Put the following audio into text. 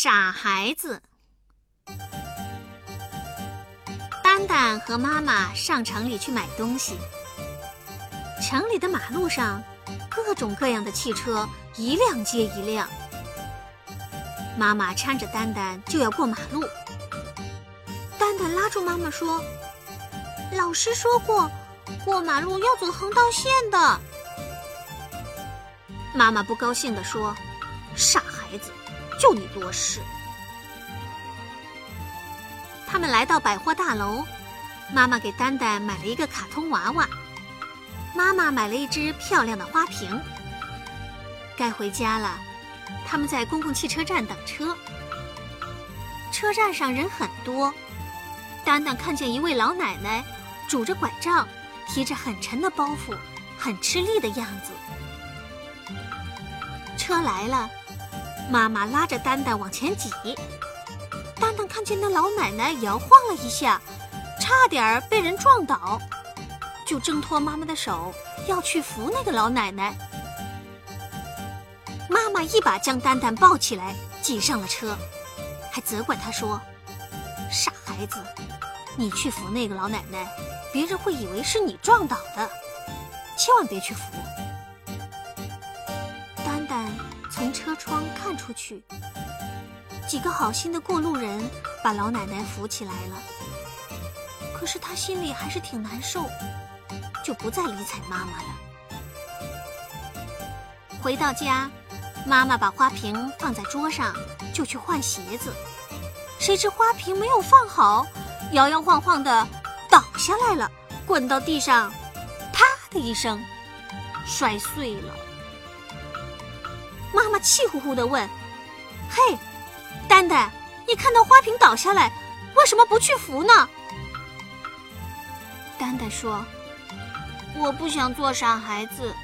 傻孩子。丹丹和妈妈上城里去买东西。城里的马路上，各种各样的汽车一辆接一辆。妈妈搀着丹丹就要过马路，丹丹拉住妈妈说：“老师说过，过马路要走横道线的。”妈妈不高兴地说：“傻孩子，就你多事。”他们来到百货大楼，妈妈给丹丹买了一个卡通娃娃，妈妈买了一只漂亮的花瓶。该回家了，他们在公共汽车站等车。车站上人很多，丹丹看见一位老奶奶拄着拐杖，提着很沉的包袱，很吃力的样子。车来了，妈妈拉着丹丹往前挤。丹丹看见那老奶奶摇晃了一下，差点儿被人撞倒，就挣脱妈妈的手要去扶那个老奶奶。妈妈一把将丹丹抱起来，挤上了车，还责怪他说：“傻孩子，你去扶那个老奶奶，别人会以为是你撞倒的，千万别去扶。”从车窗看出去。几个好心的过路人把老奶奶扶起来了，可是她心里还是挺难受，就不再理睬妈妈了。回到家，妈妈把花瓶放在桌上，就去换鞋子，谁知花瓶没有放好，摇摇晃晃的倒下来了，滚到地上，啪的一声，摔碎了。妈妈气呼呼的问：“嘿！”丹丹，你看到花瓶倒下来，为什么不去扶呢？丹丹说：“我不想做傻孩子。”